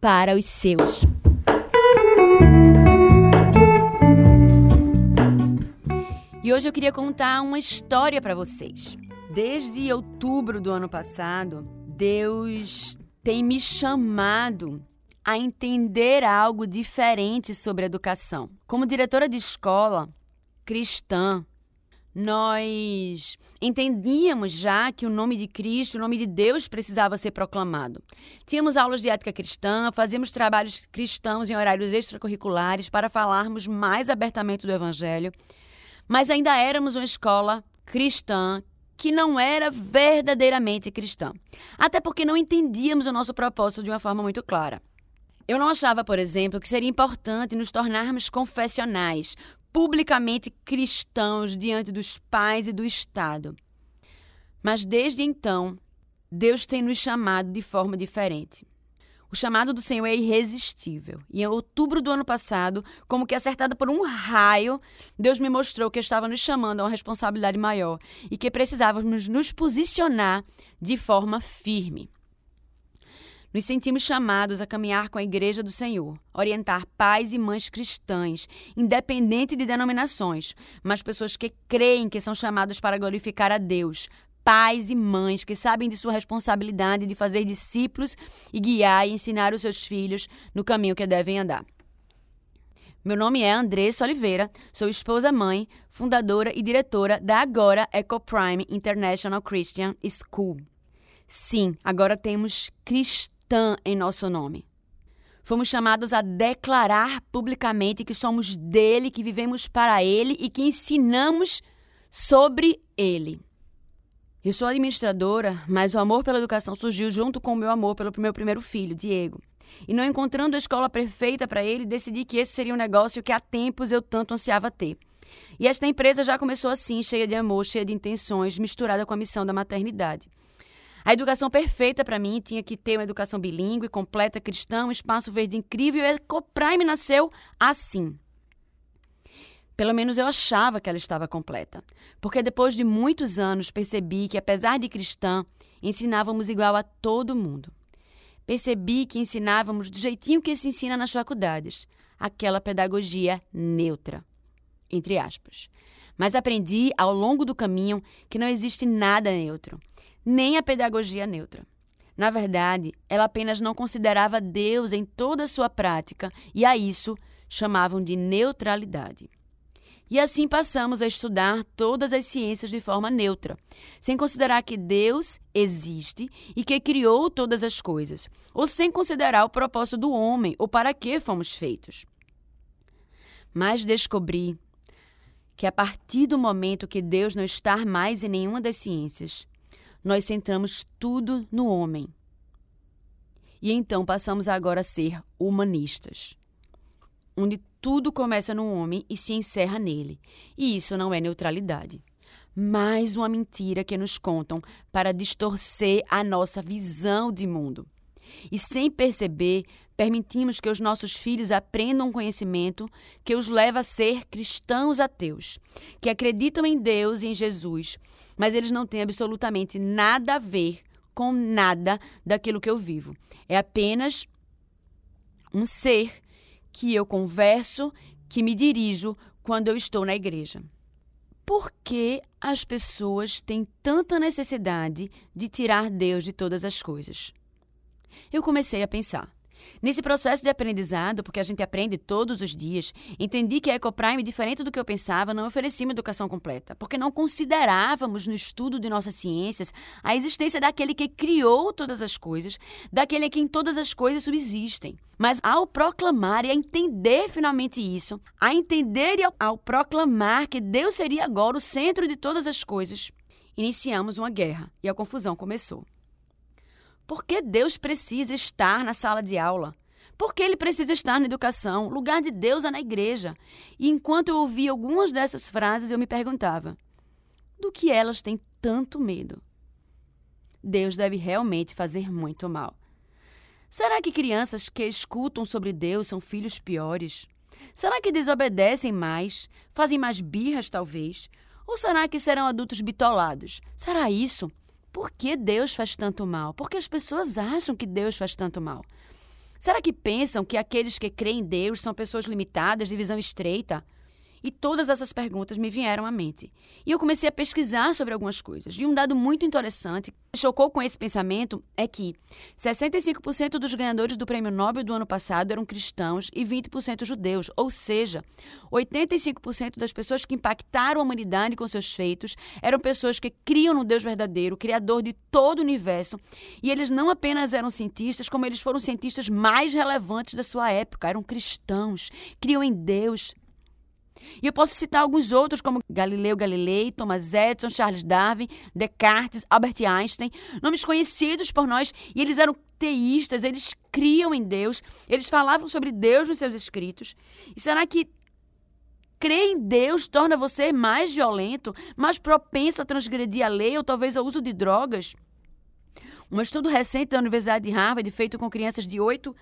para os seus. E hoje eu queria contar uma história para vocês. Desde outubro do ano passado, Deus tem me chamado a entender algo diferente sobre educação. Como diretora de escola cristã, nós entendíamos já que o nome de Cristo, o nome de Deus precisava ser proclamado. Tínhamos aulas de ética cristã, fazíamos trabalhos cristãos em horários extracurriculares para falarmos mais abertamente do Evangelho, mas ainda éramos uma escola cristã que não era verdadeiramente cristã. Até porque não entendíamos o nosso propósito de uma forma muito clara. Eu não achava, por exemplo, que seria importante nos tornarmos confessionais, publicamente cristãos diante dos pais e do Estado. Mas desde então, Deus tem nos chamado de forma diferente. O chamado do Senhor é irresistível. E em outubro do ano passado, como que acertada por um raio, Deus me mostrou que estava nos chamando a uma responsabilidade maior e que precisávamos nos posicionar de forma firme. Nos sentimos chamados a caminhar com a Igreja do Senhor, orientar pais e mães cristãs, independente de denominações, mas pessoas que creem que são chamados para glorificar a Deus, pais e mães que sabem de sua responsabilidade de fazer discípulos e guiar e ensinar os seus filhos no caminho que devem andar. Meu nome é Andressa Oliveira, sou esposa-mãe, fundadora e diretora da agora EcoPrime International Christian School. Sim, agora temos cristãos cristã em nosso nome. Fomos chamados a declarar publicamente que somos dele, que vivemos para ele e que ensinamos sobre ele. Eu sou administradora, mas o amor pela educação surgiu junto com o meu amor pelo meu primeiro filho, Diego. E não encontrando a escola perfeita para ele, decidi que esse seria um negócio que há tempos eu tanto ansiava ter. E esta empresa já começou assim, cheia de amor, cheia de intenções, misturada com a missão da maternidade. A educação perfeita para mim tinha que ter uma educação bilíngue, completa, cristã, um espaço verde incrível e a Ecoprime nasceu assim. Pelo menos eu achava que ela estava completa. Porque depois de muitos anos percebi que, apesar de cristã, ensinávamos igual a todo mundo. Percebi que ensinávamos do jeitinho que se ensina nas faculdades, aquela pedagogia neutra, entre aspas. Mas aprendi ao longo do caminho que não existe nada neutro nem a pedagogia neutra. Na verdade, ela apenas não considerava Deus em toda a sua prática e a isso chamavam de neutralidade. E assim passamos a estudar todas as ciências de forma neutra, sem considerar que Deus existe e que criou todas as coisas, ou sem considerar o propósito do homem ou para que fomos feitos. Mas descobri que a partir do momento que Deus não está mais em nenhuma das ciências, nós centramos tudo no homem. E então passamos agora a ser humanistas. onde tudo começa no homem e se encerra nele. E isso não é neutralidade. Mais uma mentira que nos contam para distorcer a nossa visão de mundo. E sem perceber, permitimos que os nossos filhos aprendam um conhecimento que os leva a ser cristãos ateus, que acreditam em Deus e em Jesus, mas eles não têm absolutamente nada a ver com nada daquilo que eu vivo. É apenas um ser que eu converso, que me dirijo quando eu estou na igreja. Por que as pessoas têm tanta necessidade de tirar Deus de todas as coisas? Eu comecei a pensar. Nesse processo de aprendizado, porque a gente aprende todos os dias, entendi que a EcoPrime, diferente do que eu pensava, não oferecia uma educação completa, porque não considerávamos no estudo de nossas ciências a existência daquele que criou todas as coisas, daquele a quem todas as coisas subsistem. Mas ao proclamar e a entender finalmente isso, a entender e ao proclamar que Deus seria agora o centro de todas as coisas, iniciamos uma guerra e a confusão começou. Por que Deus precisa estar na sala de aula? Por que ele precisa estar na educação? O lugar de Deus é na igreja. E enquanto eu ouvia algumas dessas frases, eu me perguntava: do que elas têm tanto medo? Deus deve realmente fazer muito mal. Será que crianças que escutam sobre Deus são filhos piores? Será que desobedecem mais? Fazem mais birras, talvez? Ou será que serão adultos bitolados? Será isso? Por que Deus faz tanto mal? Por que as pessoas acham que Deus faz tanto mal? Será que pensam que aqueles que creem em Deus são pessoas limitadas, de visão estreita? E todas essas perguntas me vieram à mente. E eu comecei a pesquisar sobre algumas coisas. E um dado muito interessante que chocou com esse pensamento é que 65% dos ganhadores do Prêmio Nobel do ano passado eram cristãos e 20% judeus. Ou seja, 85% das pessoas que impactaram a humanidade com seus feitos eram pessoas que criam no Deus verdadeiro, Criador de todo o universo. E eles não apenas eram cientistas, como eles foram cientistas mais relevantes da sua época. Eram cristãos, criam em Deus, e eu posso citar alguns outros, como Galileu Galilei, Thomas Edison, Charles Darwin, Descartes, Albert Einstein, nomes conhecidos por nós, e eles eram teístas, eles criam em Deus, eles falavam sobre Deus nos seus escritos. E será que crer em Deus torna você mais violento, mais propenso a transgredir a lei ou talvez ao uso de drogas? Um estudo recente da Universidade de Harvard, feito com crianças de 8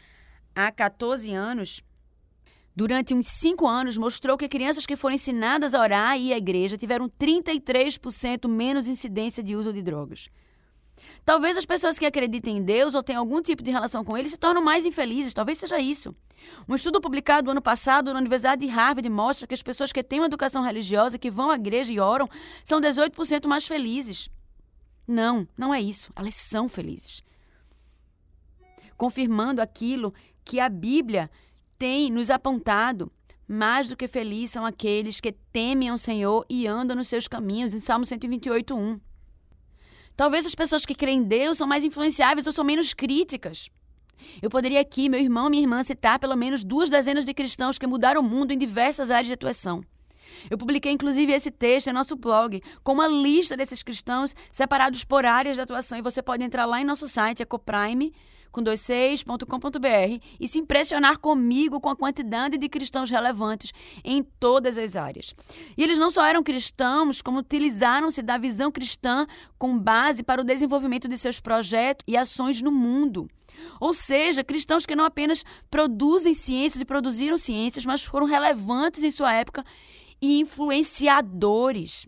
a 14 anos, durante uns cinco anos, mostrou que crianças que foram ensinadas a orar e à igreja tiveram 33% menos incidência de uso de drogas. Talvez as pessoas que acreditem em Deus ou tenham algum tipo de relação com Ele se tornam mais infelizes, talvez seja isso. Um estudo publicado ano passado na Universidade de Harvard mostra que as pessoas que têm uma educação religiosa, que vão à igreja e oram, são 18% mais felizes. Não, não é isso. Elas são felizes. Confirmando aquilo que a Bíblia tem nos apontado. Mais do que felizes são aqueles que temem ao Senhor e andam nos seus caminhos, em Salmo 128, 1. Talvez as pessoas que creem em Deus são mais influenciáveis ou são menos críticas. Eu poderia aqui, meu irmão e minha irmã, citar pelo menos duas dezenas de cristãos que mudaram o mundo em diversas áreas de atuação. Eu publiquei inclusive esse texto em nosso blog, com uma lista desses cristãos separados por áreas de atuação, e você pode entrar lá em nosso site, ecoprime.com com 26.com.br e se impressionar comigo com a quantidade de cristãos relevantes em todas as áreas. E eles não só eram cristãos, como utilizaram-se da visão cristã com base para o desenvolvimento de seus projetos e ações no mundo. Ou seja, cristãos que não apenas produzem ciências e produziram ciências, mas foram relevantes em sua época e influenciadores.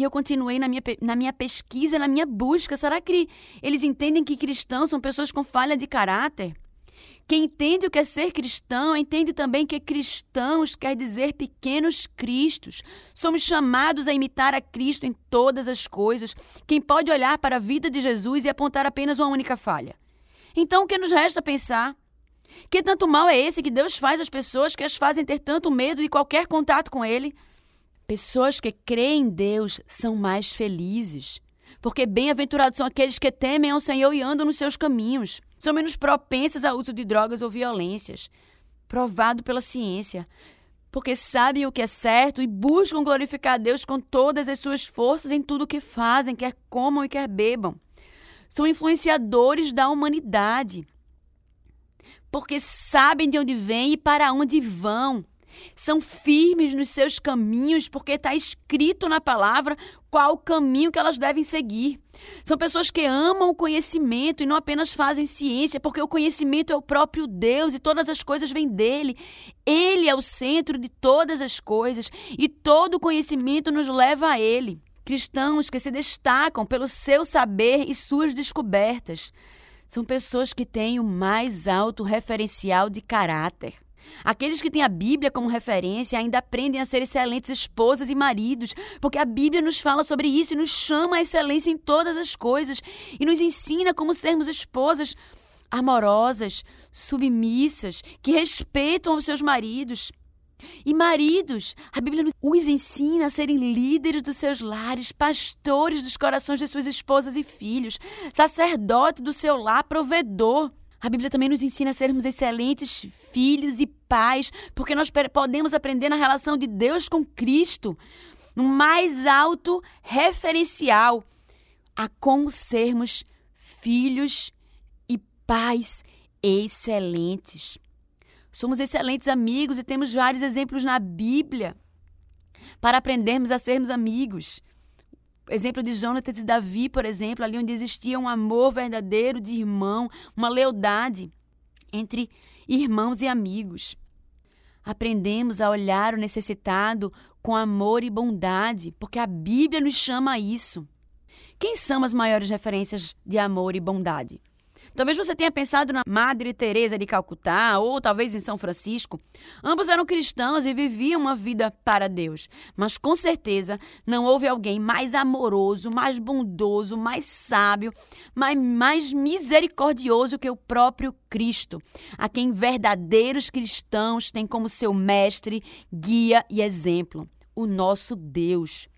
E eu continuei na minha, na minha pesquisa, na minha busca. Será que eles entendem que cristãos são pessoas com falha de caráter? Quem entende o que é ser cristão, entende também que cristãos quer dizer pequenos cristos. Somos chamados a imitar a Cristo em todas as coisas. Quem pode olhar para a vida de Jesus e apontar apenas uma única falha? Então, o que nos resta pensar? Que tanto mal é esse que Deus faz às pessoas que as fazem ter tanto medo de qualquer contato com Ele? Pessoas que creem em Deus são mais felizes, porque bem-aventurados são aqueles que temem ao Senhor e andam nos seus caminhos. São menos propensas ao uso de drogas ou violências, provado pela ciência, porque sabem o que é certo e buscam glorificar a Deus com todas as suas forças em tudo o que fazem, quer comam e quer bebam. São influenciadores da humanidade. porque sabem de onde vêm e para onde vão. São firmes nos seus caminhos, porque está escrito na palavra qual o caminho que elas devem seguir. São pessoas que amam o conhecimento e não apenas fazem ciência, porque o conhecimento é o próprio Deus e todas as coisas vêm dele. Ele é o centro de todas as coisas e todo o conhecimento nos leva a ele. Cristãos que se destacam pelo seu saber e suas descobertas. São pessoas que têm o mais alto referencial de caráter. Aqueles que têm a Bíblia como referência ainda aprendem a ser excelentes esposas e maridos, porque a Bíblia nos fala sobre isso e nos chama à excelência em todas as coisas e nos ensina como sermos esposas amorosas, submissas, que respeitam os seus maridos. E maridos, a Bíblia os ensina a serem líderes dos seus lares, pastores dos corações de suas esposas e filhos, sacerdote do seu lar, provedor. A Bíblia também nos ensina a sermos excelentes filhos e pais, porque nós podemos aprender na relação de Deus com Cristo, no mais alto referencial a como sermos filhos e pais excelentes. Somos excelentes amigos e temos vários exemplos na Bíblia para aprendermos a sermos amigos exemplo de Jonathan e Davi, por exemplo, ali onde existia um amor verdadeiro de irmão, uma lealdade entre irmãos e amigos. Aprendemos a olhar o necessitado com amor e bondade, porque a Bíblia nos chama a isso. Quem são as maiores referências de amor e bondade? Talvez você tenha pensado na Madre Teresa de Calcutá ou talvez em São Francisco. Ambos eram cristãos e viviam uma vida para Deus, mas com certeza não houve alguém mais amoroso, mais bondoso, mais sábio, mais, mais misericordioso que o próprio Cristo, a quem verdadeiros cristãos têm como seu mestre, guia e exemplo, o nosso Deus.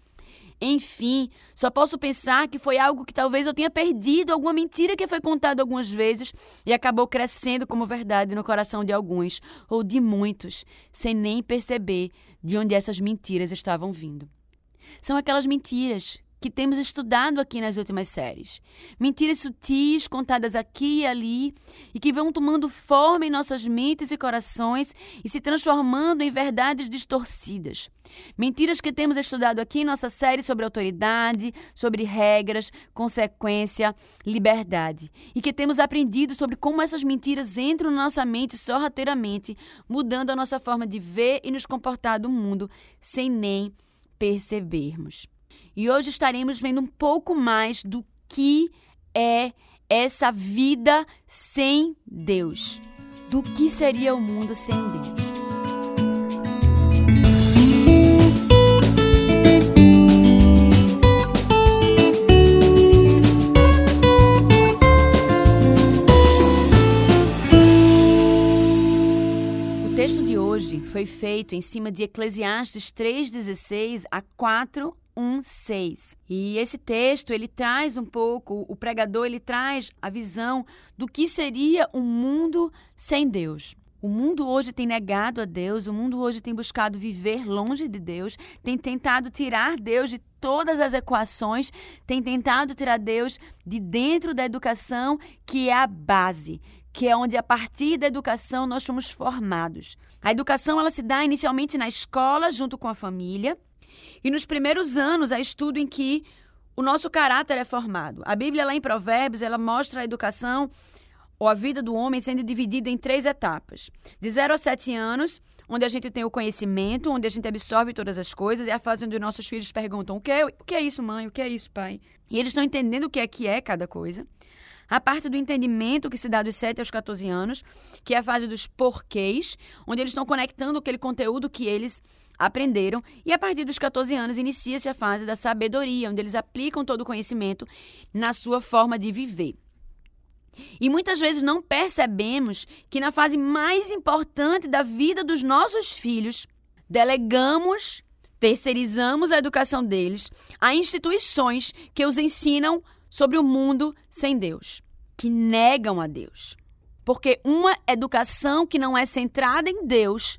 Enfim, só posso pensar que foi algo que talvez eu tenha perdido, alguma mentira que foi contada algumas vezes e acabou crescendo como verdade no coração de alguns, ou de muitos, sem nem perceber de onde essas mentiras estavam vindo. São aquelas mentiras que temos estudado aqui nas últimas séries. Mentiras sutis contadas aqui e ali e que vão tomando forma em nossas mentes e corações e se transformando em verdades distorcidas. Mentiras que temos estudado aqui em nossa série sobre autoridade, sobre regras, consequência, liberdade e que temos aprendido sobre como essas mentiras entram na nossa mente sorrateiramente, mudando a nossa forma de ver e nos comportar do mundo sem nem percebermos. E hoje estaremos vendo um pouco mais do que é essa vida sem Deus. Do que seria o mundo sem Deus. O texto de hoje foi feito em cima de Eclesiastes 3:16 a 4 1:6. E esse texto, ele traz um pouco, o pregador ele traz a visão do que seria um mundo sem Deus. O mundo hoje tem negado a Deus, o mundo hoje tem buscado viver longe de Deus, tem tentado tirar Deus de todas as equações, tem tentado tirar Deus de dentro da educação, que é a base, que é onde a partir da educação nós somos formados. A educação ela se dá inicialmente na escola, junto com a família, e nos primeiros anos há estudo em que o nosso caráter é formado. A Bíblia, lá em Provérbios, ela mostra a educação ou a vida do homem sendo dividida em três etapas. De 0 a 7 anos, onde a gente tem o conhecimento, onde a gente absorve todas as coisas, é a fase onde nossos filhos perguntam: o que é, o que é isso, mãe? O que é isso, pai? E eles estão entendendo o que é que é cada coisa. A parte do entendimento que se dá dos 7 aos 14 anos, que é a fase dos porquês, onde eles estão conectando aquele conteúdo que eles aprenderam. E a partir dos 14 anos inicia-se a fase da sabedoria, onde eles aplicam todo o conhecimento na sua forma de viver. E muitas vezes não percebemos que na fase mais importante da vida dos nossos filhos, delegamos, terceirizamos a educação deles a instituições que os ensinam sobre o mundo sem Deus, que negam a Deus. Porque uma educação que não é centrada em Deus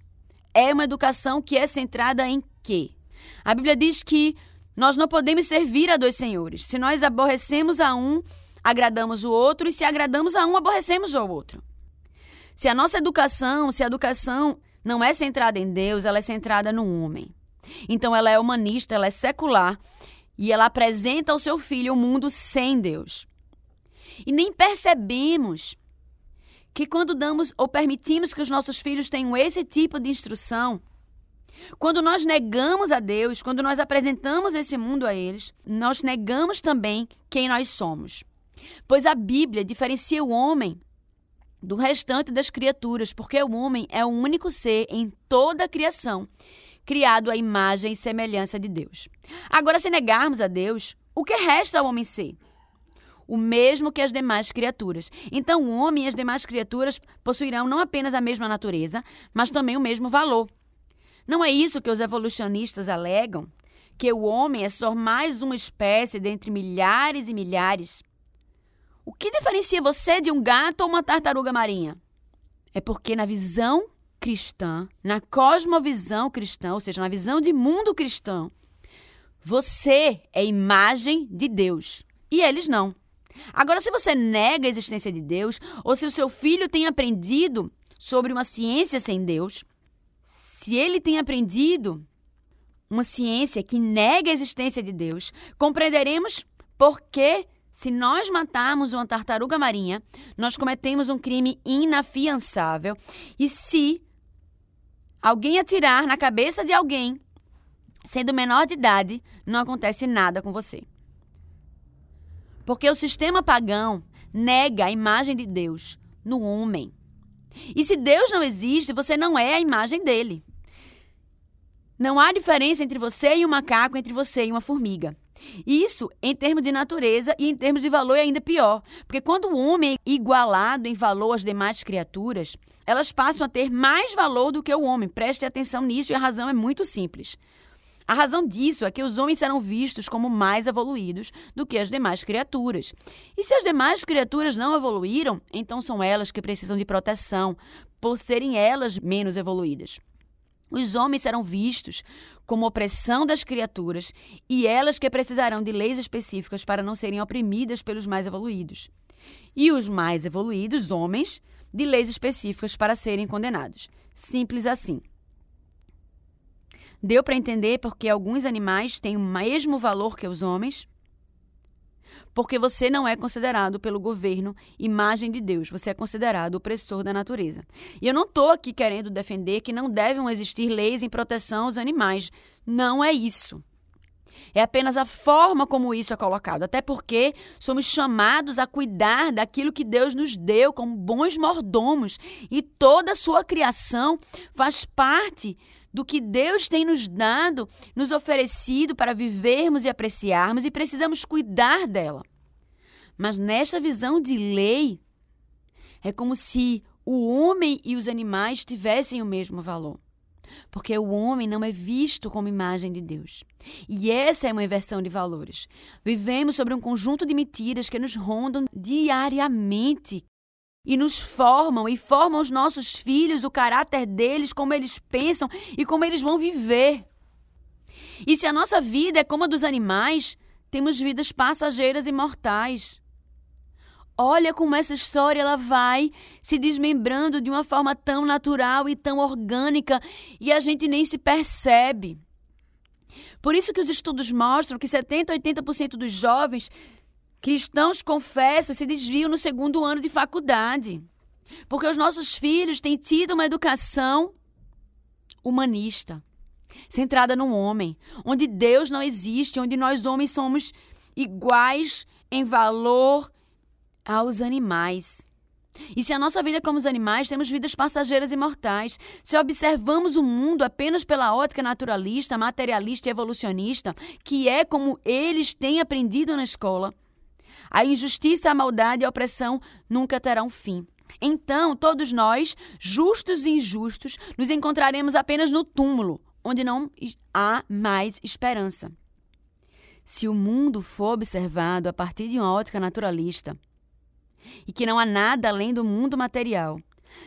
é uma educação que é centrada em quê? A Bíblia diz que nós não podemos servir a dois senhores. Se nós aborrecemos a um, agradamos o outro, e se agradamos a um, aborrecemos o outro. Se a nossa educação, se a educação não é centrada em Deus, ela é centrada no homem. Então ela é humanista, ela é secular e ela apresenta ao seu filho o um mundo sem Deus. E nem percebemos que quando damos ou permitimos que os nossos filhos tenham esse tipo de instrução, quando nós negamos a Deus, quando nós apresentamos esse mundo a eles, nós negamos também quem nós somos. Pois a Bíblia diferencia o homem do restante das criaturas, porque o homem é o único ser em toda a criação criado à imagem e semelhança de Deus. Agora, se negarmos a Deus, o que resta ao homem ser? O mesmo que as demais criaturas. Então, o homem e as demais criaturas possuirão não apenas a mesma natureza, mas também o mesmo valor. Não é isso que os evolucionistas alegam? Que o homem é só mais uma espécie dentre milhares e milhares? O que diferencia você de um gato ou uma tartaruga marinha? É porque, na visão cristã, na cosmovisão cristã, ou seja, na visão de mundo cristão, você é imagem de Deus e eles não. Agora, se você nega a existência de Deus, ou se o seu filho tem aprendido sobre uma ciência sem Deus, se ele tem aprendido uma ciência que nega a existência de Deus, compreenderemos por que, se nós matarmos uma tartaruga marinha, nós cometemos um crime inafiançável e se alguém atirar na cabeça de alguém, sendo menor de idade, não acontece nada com você. Porque o sistema pagão nega a imagem de Deus no homem. E se Deus não existe, você não é a imagem dele. Não há diferença entre você e um macaco, entre você e uma formiga. Isso em termos de natureza e em termos de valor é ainda pior, porque quando o homem é igualado em valor às demais criaturas, elas passam a ter mais valor do que o homem. Preste atenção nisso e a razão é muito simples. A razão disso é que os homens serão vistos como mais evoluídos do que as demais criaturas. E se as demais criaturas não evoluíram, então são elas que precisam de proteção, por serem elas menos evoluídas. Os homens serão vistos como opressão das criaturas e elas que precisarão de leis específicas para não serem oprimidas pelos mais evoluídos. E os mais evoluídos, homens, de leis específicas para serem condenados. Simples assim. Deu para entender porque alguns animais têm o mesmo valor que os homens? Porque você não é considerado pelo governo imagem de Deus, você é considerado opressor da natureza. E eu não estou aqui querendo defender que não devem existir leis em proteção aos animais. Não é isso. É apenas a forma como isso é colocado. Até porque somos chamados a cuidar daquilo que Deus nos deu como bons mordomos. E toda a sua criação faz parte do que Deus tem nos dado, nos oferecido para vivermos e apreciarmos e precisamos cuidar dela. Mas nesta visão de lei, é como se o homem e os animais tivessem o mesmo valor. Porque o homem não é visto como imagem de Deus. E essa é uma inversão de valores. Vivemos sobre um conjunto de mentiras que nos rondam diariamente, e nos formam e formam os nossos filhos, o caráter deles, como eles pensam e como eles vão viver. E se a nossa vida é como a dos animais, temos vidas passageiras e mortais. Olha como essa história ela vai se desmembrando de uma forma tão natural e tão orgânica e a gente nem se percebe. Por isso que os estudos mostram que 70 a 80% dos jovens Cristãos confessos se desviam no segundo ano de faculdade. Porque os nossos filhos têm tido uma educação humanista, centrada no homem, onde Deus não existe, onde nós homens somos iguais em valor aos animais. E se a nossa vida é como os animais, temos vidas passageiras e mortais. Se observamos o mundo apenas pela ótica naturalista, materialista e evolucionista, que é como eles têm aprendido na escola, a injustiça, a maldade e a opressão nunca terão fim. Então, todos nós, justos e injustos, nos encontraremos apenas no túmulo, onde não há mais esperança. Se o mundo for observado a partir de uma ótica naturalista, e que não há nada além do mundo material,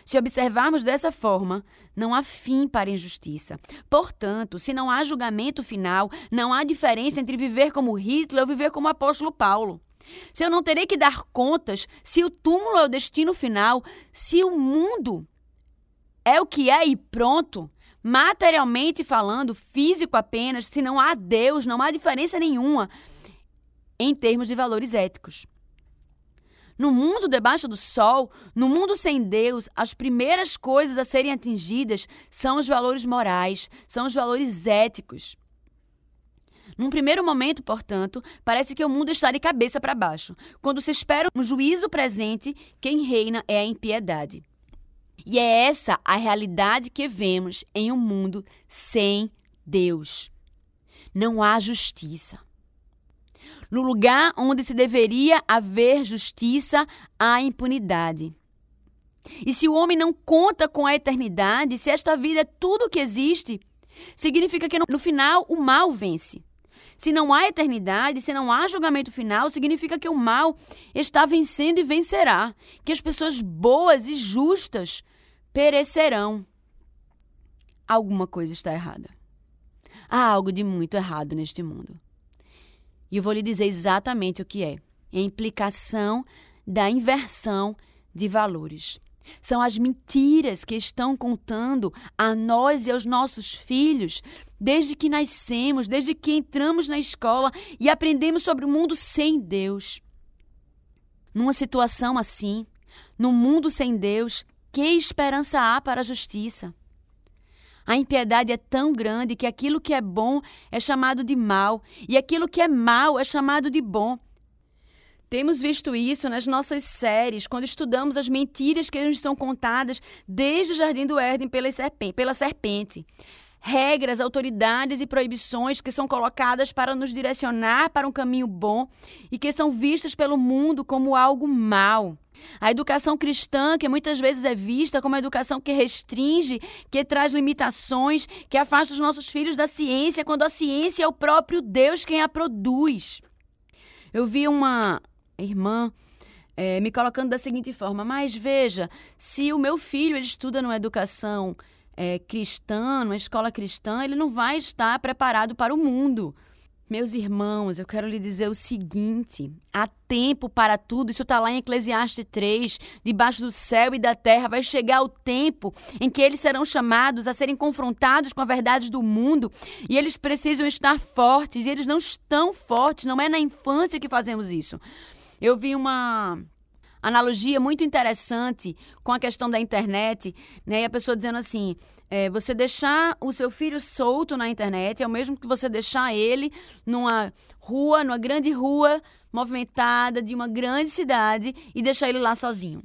se observarmos dessa forma, não há fim para a injustiça. Portanto, se não há julgamento final, não há diferença entre viver como Hitler ou viver como o apóstolo Paulo. Se eu não terei que dar contas, se o túmulo é o destino final, se o mundo é o que é e pronto, materialmente falando, físico apenas, se não há Deus, não há diferença nenhuma em termos de valores éticos. No mundo debaixo do sol, no mundo sem Deus, as primeiras coisas a serem atingidas são os valores morais, são os valores éticos. Num primeiro momento, portanto, parece que o mundo está de cabeça para baixo. Quando se espera um juízo presente, quem reina é a impiedade. E é essa a realidade que vemos em um mundo sem Deus. Não há justiça. No lugar onde se deveria haver justiça, há impunidade. E se o homem não conta com a eternidade, se esta vida é tudo o que existe, significa que no final o mal vence. Se não há eternidade, se não há julgamento final, significa que o mal está vencendo e vencerá, que as pessoas boas e justas perecerão. Alguma coisa está errada. Há algo de muito errado neste mundo. E eu vou lhe dizer exatamente o que é. É a implicação da inversão de valores. São as mentiras que estão contando a nós e aos nossos filhos desde que nascemos, desde que entramos na escola e aprendemos sobre o mundo sem Deus. Numa situação assim, no mundo sem Deus, que esperança há para a justiça? A impiedade é tão grande que aquilo que é bom é chamado de mal e aquilo que é mal é chamado de bom. Temos visto isso nas nossas séries, quando estudamos as mentiras que nos são contadas desde o Jardim do Éden pela serpente. Regras, autoridades e proibições que são colocadas para nos direcionar para um caminho bom e que são vistas pelo mundo como algo mal. A educação cristã, que muitas vezes é vista como uma educação que restringe, que traz limitações, que afasta os nossos filhos da ciência, quando a ciência é o próprio Deus quem a produz. Eu vi uma irmã é, me colocando da seguinte forma: mas veja, se o meu filho ele estuda numa educação é, cristã, numa escola cristã, ele não vai estar preparado para o mundo. Meus irmãos, eu quero lhe dizer o seguinte: há tempo para tudo, isso está lá em Eclesiastes 3. Debaixo do céu e da terra vai chegar o tempo em que eles serão chamados a serem confrontados com a verdade do mundo e eles precisam estar fortes e eles não estão fortes, não é na infância que fazemos isso. Eu vi uma analogia muito interessante com a questão da internet, né? E a pessoa dizendo assim: é, você deixar o seu filho solto na internet é o mesmo que você deixar ele numa rua, numa grande rua movimentada de uma grande cidade e deixar ele lá sozinho.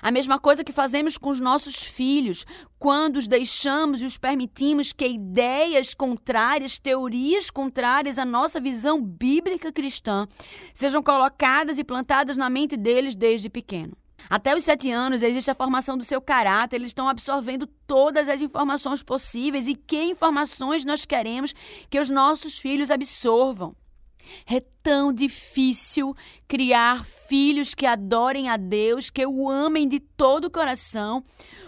A mesma coisa que fazemos com os nossos filhos, quando os deixamos e os permitimos que ideias contrárias, teorias contrárias à nossa visão bíblica cristã sejam colocadas e plantadas na mente deles desde pequeno. Até os sete anos existe a formação do seu caráter, eles estão absorvendo todas as informações possíveis e que informações nós queremos que os nossos filhos absorvam. É tão difícil criar filhos que adorem a Deus, que o amem de todo o coração.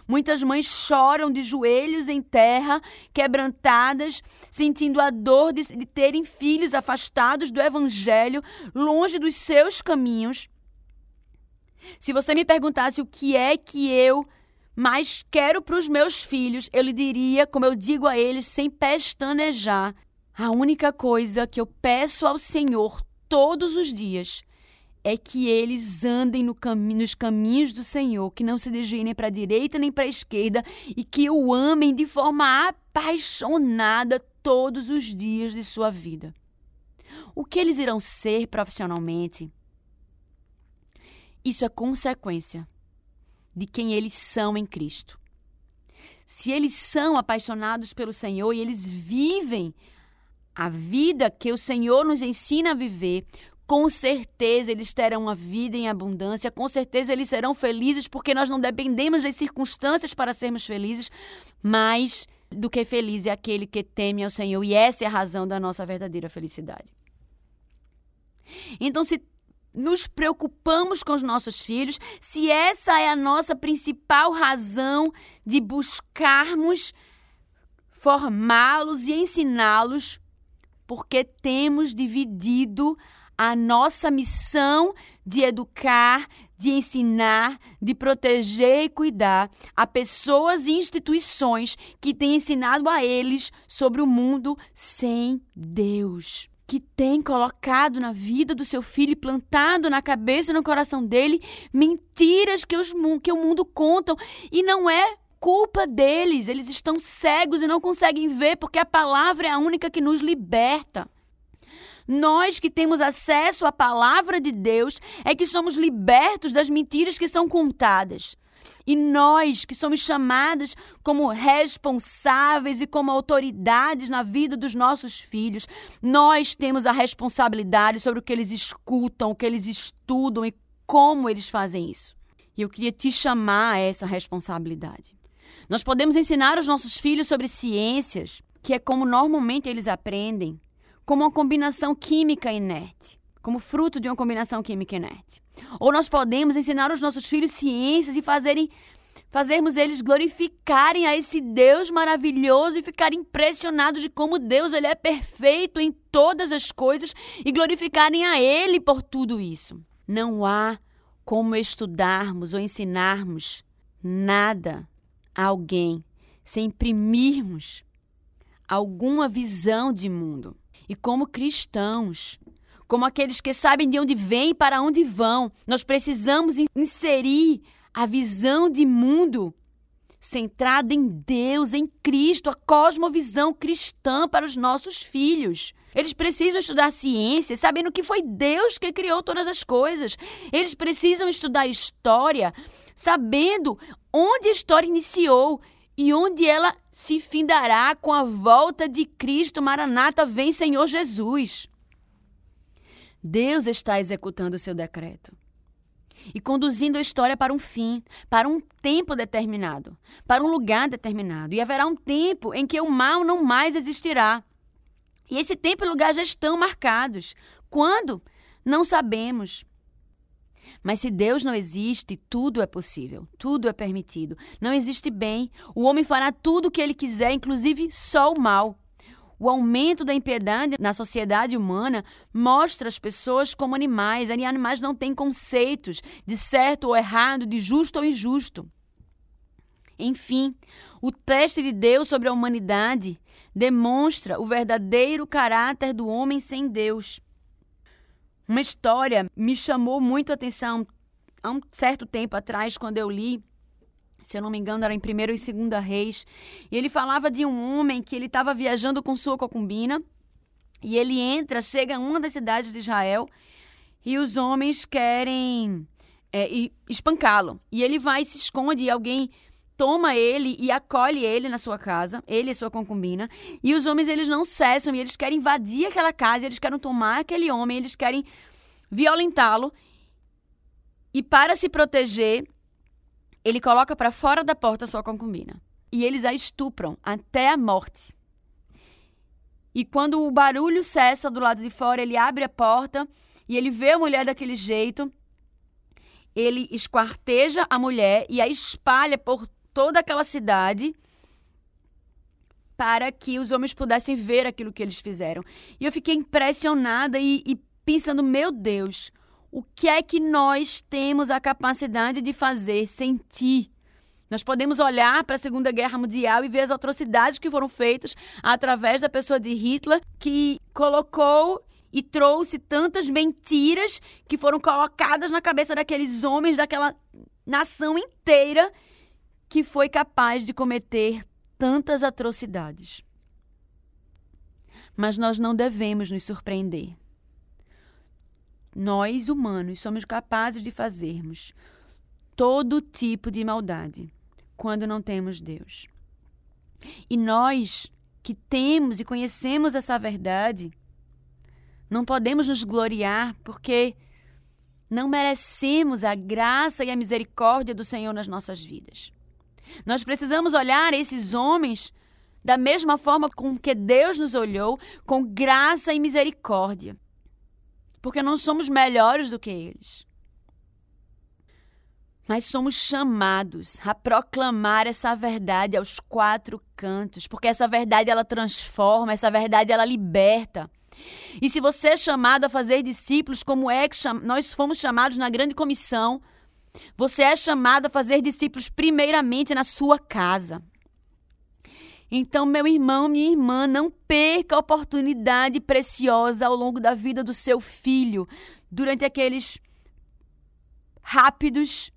Muitas mães choram de joelhos em terra, quebrantadas, sentindo a dor de, de terem filhos afastados do Evangelho, longe dos seus caminhos. Se você me perguntasse o que é que eu mais quero para os meus filhos, eu lhe diria, como eu digo a eles, sem pestanejar, a única coisa que eu peço ao Senhor todos os dias é que eles andem no nos caminhos do Senhor, que não se desviem nem para a direita nem para a esquerda e que o amem de forma apaixonada todos os dias de sua vida. O que eles irão ser profissionalmente? Isso é consequência de quem eles são em Cristo. Se eles são apaixonados pelo Senhor e eles vivem a vida que o Senhor nos ensina a viver, com certeza eles terão uma vida em abundância, com certeza eles serão felizes, porque nós não dependemos das circunstâncias para sermos felizes, mas do que feliz é aquele que teme ao Senhor, e essa é a razão da nossa verdadeira felicidade. Então, se nos preocupamos com os nossos filhos, se essa é a nossa principal razão de buscarmos formá-los e ensiná-los, porque temos dividido a nossa missão de educar, de ensinar, de proteger e cuidar a pessoas e instituições que têm ensinado a eles sobre o mundo sem Deus. Que tem colocado na vida do seu filho plantado na cabeça e no coração dele mentiras que, os, que o mundo contam. E não é culpa deles, eles estão cegos e não conseguem ver porque a palavra é a única que nos liberta. Nós que temos acesso à palavra de Deus é que somos libertos das mentiras que são contadas. E nós que somos chamados como responsáveis e como autoridades na vida dos nossos filhos, nós temos a responsabilidade sobre o que eles escutam, o que eles estudam e como eles fazem isso. E eu queria te chamar a essa responsabilidade. Nós podemos ensinar os nossos filhos sobre ciências, que é como normalmente eles aprendem, como uma combinação química inerte, como fruto de uma combinação química inerte. Ou nós podemos ensinar os nossos filhos ciências e fazerem fazermos eles glorificarem a esse Deus maravilhoso e ficarem impressionados de como Deus ele é perfeito em todas as coisas e glorificarem a ele por tudo isso. Não há como estudarmos ou ensinarmos nada a alguém sem imprimirmos alguma visão de mundo. E como cristãos, como aqueles que sabem de onde vêm e para onde vão, nós precisamos inserir a visão de mundo centrada em Deus, em Cristo, a cosmovisão cristã para os nossos filhos. Eles precisam estudar ciência, sabendo que foi Deus que criou todas as coisas. Eles precisam estudar história, sabendo onde a história iniciou e onde ela se findará com a volta de Cristo. Maranata, vem Senhor Jesus. Deus está executando o seu decreto e conduzindo a história para um fim, para um tempo determinado, para um lugar determinado. E haverá um tempo em que o mal não mais existirá. E esse tempo e lugar já estão marcados. Quando? Não sabemos. Mas se Deus não existe, tudo é possível, tudo é permitido. Não existe bem. O homem fará tudo o que ele quiser, inclusive só o mal. O aumento da impiedade na sociedade humana mostra as pessoas como animais. E animais não têm conceitos de certo ou errado, de justo ou injusto. Enfim, o teste de Deus sobre a humanidade demonstra o verdadeiro caráter do homem sem Deus. Uma história me chamou muito a atenção há um certo tempo atrás, quando eu li, se eu não me engano, era em 1 e 2 Reis, e ele falava de um homem que ele estava viajando com sua concubina, e ele entra, chega a uma das cidades de Israel, e os homens querem é, espancá-lo. E ele vai se esconde, e alguém toma ele e acolhe ele na sua casa, ele e sua concubina, e os homens eles não cessam e eles querem invadir aquela casa, eles querem tomar aquele homem, eles querem violentá-lo. E para se proteger, ele coloca para fora da porta sua concubina. E eles a estupram até a morte. E quando o barulho cessa do lado de fora, ele abre a porta e ele vê a mulher daquele jeito. Ele esquarteja a mulher e a espalha por toda aquela cidade para que os homens pudessem ver aquilo que eles fizeram. E eu fiquei impressionada e, e pensando, meu Deus, o que é que nós temos a capacidade de fazer, sentir? Nós podemos olhar para a Segunda Guerra Mundial e ver as atrocidades que foram feitas através da pessoa de Hitler, que colocou e trouxe tantas mentiras que foram colocadas na cabeça daqueles homens, daquela nação inteira, que foi capaz de cometer tantas atrocidades. Mas nós não devemos nos surpreender. Nós, humanos, somos capazes de fazermos todo tipo de maldade quando não temos Deus. E nós que temos e conhecemos essa verdade, não podemos nos gloriar porque não merecemos a graça e a misericórdia do Senhor nas nossas vidas. Nós precisamos olhar esses homens da mesma forma com que Deus nos olhou, com graça e misericórdia. Porque não somos melhores do que eles. mas somos chamados a proclamar essa verdade aos quatro cantos, porque essa verdade ela transforma, essa verdade ela liberta. E se você é chamado a fazer discípulos, como é que nós fomos chamados na grande comissão, você é chamado a fazer discípulos primeiramente na sua casa. Então, meu irmão, minha irmã, não perca a oportunidade preciosa ao longo da vida do seu filho, durante aqueles rápidos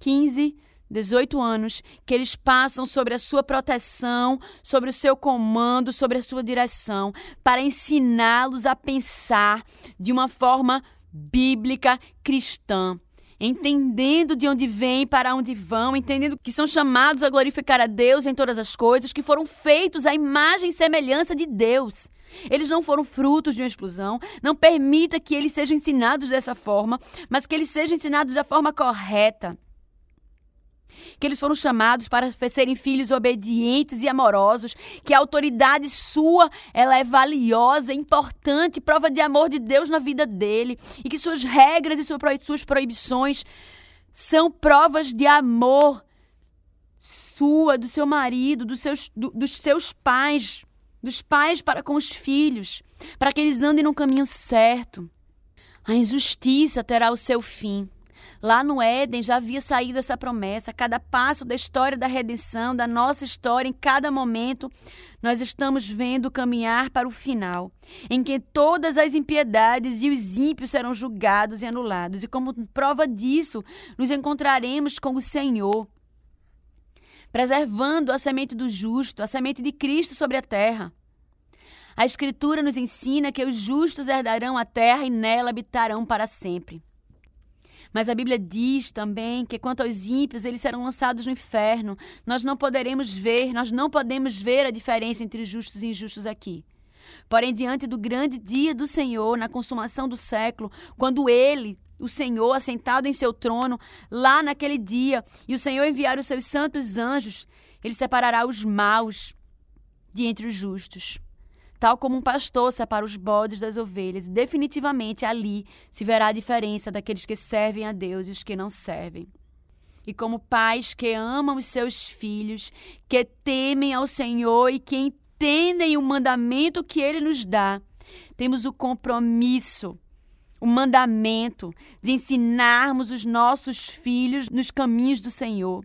15, 18 anos, que eles passam sobre a sua proteção, sobre o seu comando, sobre a sua direção, para ensiná-los a pensar de uma forma bíblica cristã entendendo de onde vêm, para onde vão, entendendo que são chamados a glorificar a Deus em todas as coisas, que foram feitos à imagem e semelhança de Deus. Eles não foram frutos de uma explosão. Não permita que eles sejam ensinados dessa forma, mas que eles sejam ensinados da forma correta que eles foram chamados para serem filhos obedientes e amorosos, que a autoridade sua ela é valiosa, importante, prova de amor de Deus na vida dele, e que suas regras e suas proibições são provas de amor sua, do seu marido, dos seus, do, dos seus pais, dos pais para com os filhos, para que eles andem no caminho certo. A injustiça terá o seu fim. Lá no Éden já havia saído essa promessa. Cada passo da história da redenção, da nossa história, em cada momento, nós estamos vendo caminhar para o final, em que todas as impiedades e os ímpios serão julgados e anulados. E como prova disso, nos encontraremos com o Senhor, preservando a semente do justo, a semente de Cristo sobre a terra. A Escritura nos ensina que os justos herdarão a terra e nela habitarão para sempre. Mas a Bíblia diz também que quanto aos ímpios, eles serão lançados no inferno. Nós não poderemos ver, nós não podemos ver a diferença entre justos e injustos aqui. Porém, diante do grande dia do Senhor, na consumação do século, quando ele, o Senhor, assentado em seu trono, lá naquele dia, e o Senhor enviar os seus santos anjos, ele separará os maus de entre os justos tal como um pastor separa os bodes das ovelhas, definitivamente ali se verá a diferença daqueles que servem a Deus e os que não servem. E como pais que amam os seus filhos, que temem ao Senhor e que entendem o mandamento que ele nos dá, temos o compromisso, o mandamento de ensinarmos os nossos filhos nos caminhos do Senhor,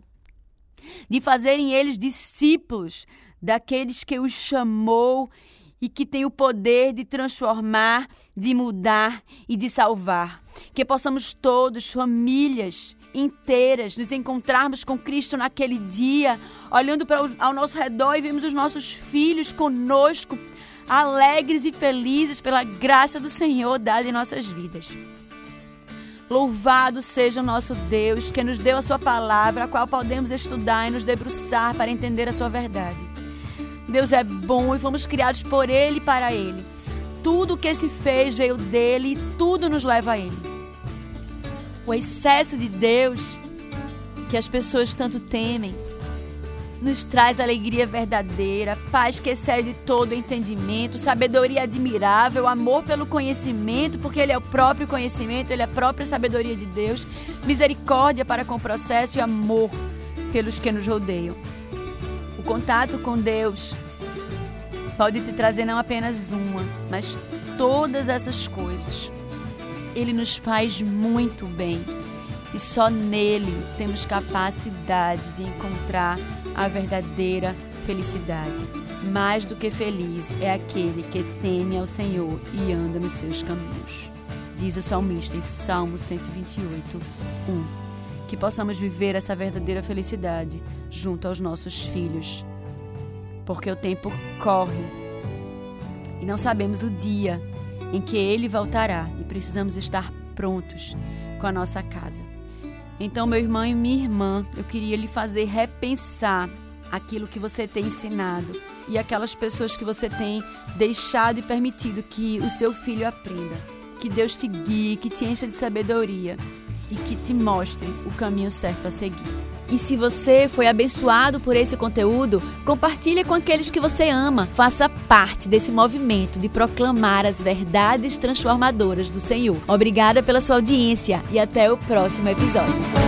de fazerem eles discípulos daqueles que os chamou e que tem o poder de transformar, de mudar e de salvar. Que possamos todos, famílias inteiras, nos encontrarmos com Cristo naquele dia, olhando para ao nosso redor e vemos os nossos filhos conosco, alegres e felizes pela graça do Senhor dada em nossas vidas. Louvado seja o nosso Deus que nos deu a Sua palavra, a qual podemos estudar e nos debruçar para entender a Sua verdade. Deus é bom e fomos criados por Ele e para Ele. Tudo que se fez veio dele e tudo nos leva a Ele. O excesso de Deus que as pessoas tanto temem nos traz alegria verdadeira, paz que excede todo entendimento, sabedoria admirável, amor pelo conhecimento, porque Ele é o próprio conhecimento, Ele é a própria sabedoria de Deus, misericórdia para com o processo e amor pelos que nos rodeiam contato com Deus pode te trazer não apenas uma, mas todas essas coisas. Ele nos faz muito bem e só nele temos capacidade de encontrar a verdadeira felicidade. Mais do que feliz é aquele que teme ao Senhor e anda nos seus caminhos. Diz o salmista em Salmo 128, 1 que possamos viver essa verdadeira felicidade junto aos nossos filhos. Porque o tempo corre e não sabemos o dia em que ele voltará e precisamos estar prontos com a nossa casa. Então, meu irmão e minha irmã, eu queria lhe fazer repensar aquilo que você tem ensinado e aquelas pessoas que você tem deixado e permitido que o seu filho aprenda. Que Deus te guie, que te encha de sabedoria e que te mostre o caminho certo a seguir. E se você foi abençoado por esse conteúdo, compartilhe com aqueles que você ama. Faça parte desse movimento de proclamar as verdades transformadoras do Senhor. Obrigada pela sua audiência e até o próximo episódio.